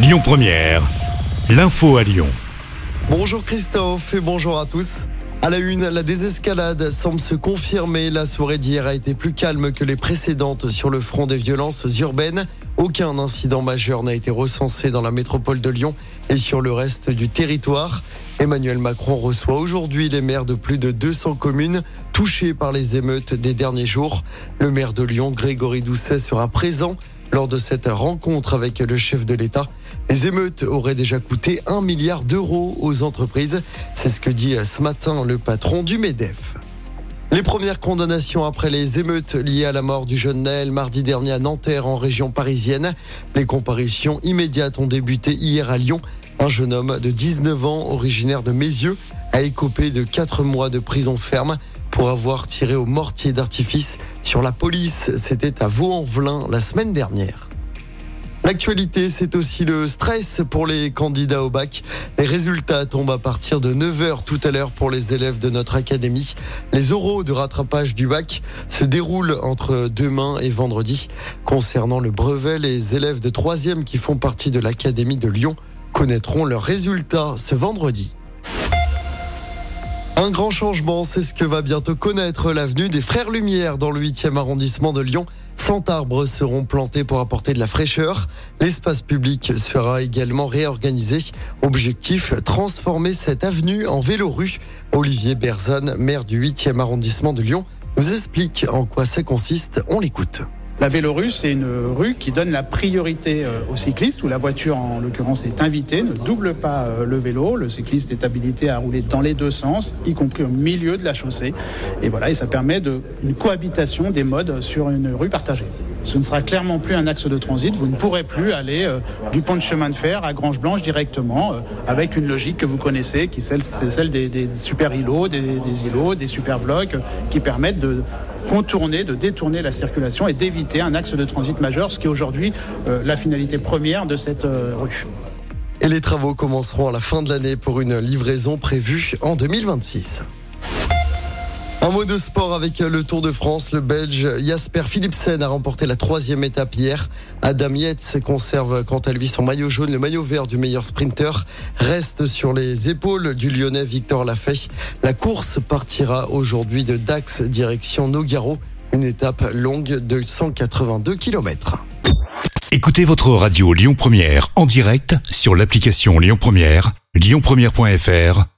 Lyon Première, l'info à Lyon. Bonjour Christophe et bonjour à tous. À la une, la désescalade semble se confirmer. La soirée d'hier a été plus calme que les précédentes sur le front des violences urbaines. Aucun incident majeur n'a été recensé dans la métropole de Lyon et sur le reste du territoire. Emmanuel Macron reçoit aujourd'hui les maires de plus de 200 communes touchées par les émeutes des derniers jours. Le maire de Lyon, Grégory Doucet, sera présent lors de cette rencontre avec le chef de l'État. Les émeutes auraient déjà coûté un milliard d'euros aux entreprises. C'est ce que dit ce matin le patron du MEDEF. Les premières condamnations après les émeutes liées à la mort du jeune Naël mardi dernier à Nanterre en région parisienne. Les comparutions immédiates ont débuté hier à Lyon. Un jeune homme de 19 ans, originaire de Mézieux, a écopé de 4 mois de prison ferme pour avoir tiré au mortier d'artifice sur la police. C'était à Vaux-en-Velin la semaine dernière. L'actualité, c'est aussi le stress pour les candidats au bac. Les résultats tombent à partir de 9h tout à l'heure pour les élèves de notre académie. Les oraux de rattrapage du bac se déroulent entre demain et vendredi. Concernant le brevet, les élèves de 3e qui font partie de l'académie de Lyon connaîtront leurs résultats ce vendredi. Un grand changement, c'est ce que va bientôt connaître l'avenue des Frères Lumière dans le 8e arrondissement de Lyon. 100 arbres seront plantés pour apporter de la fraîcheur. L'espace public sera également réorganisé. Objectif, transformer cette avenue en vélorue. Olivier Berzon, maire du 8e arrondissement de Lyon, nous explique en quoi ça consiste. On l'écoute. La vélorue, c'est une rue qui donne la priorité euh, aux cyclistes, où la voiture, en l'occurrence, est invitée, ne double pas euh, le vélo. Le cycliste est habilité à rouler dans les deux sens, y compris au milieu de la chaussée. Et voilà, et ça permet de, une cohabitation des modes sur une rue partagée. Ce ne sera clairement plus un axe de transit. Vous ne pourrez plus aller euh, du pont de chemin de fer à Grange Blanche directement, avec une logique que vous connaissez, qui c'est celle des, super îlots, des, îlots, des super blocs, qui permettent de contourner, de détourner la circulation et d'éviter un axe de transit majeur, ce qui est aujourd'hui euh, la finalité première de cette euh, rue. Et les travaux commenceront à la fin de l'année pour une livraison prévue en 2026. Un mot de sport avec le Tour de France. Le Belge Jasper Philipsen a remporté la troisième étape hier. Adam Yates conserve quant à lui son maillot jaune. Le maillot vert du meilleur sprinter reste sur les épaules du Lyonnais Victor Lafay. La course partira aujourd'hui de Dax direction Nogaro. Une étape longue de 182 km. Écoutez votre radio Lyon Première en direct sur l'application Lyon Première, lyonpremière.fr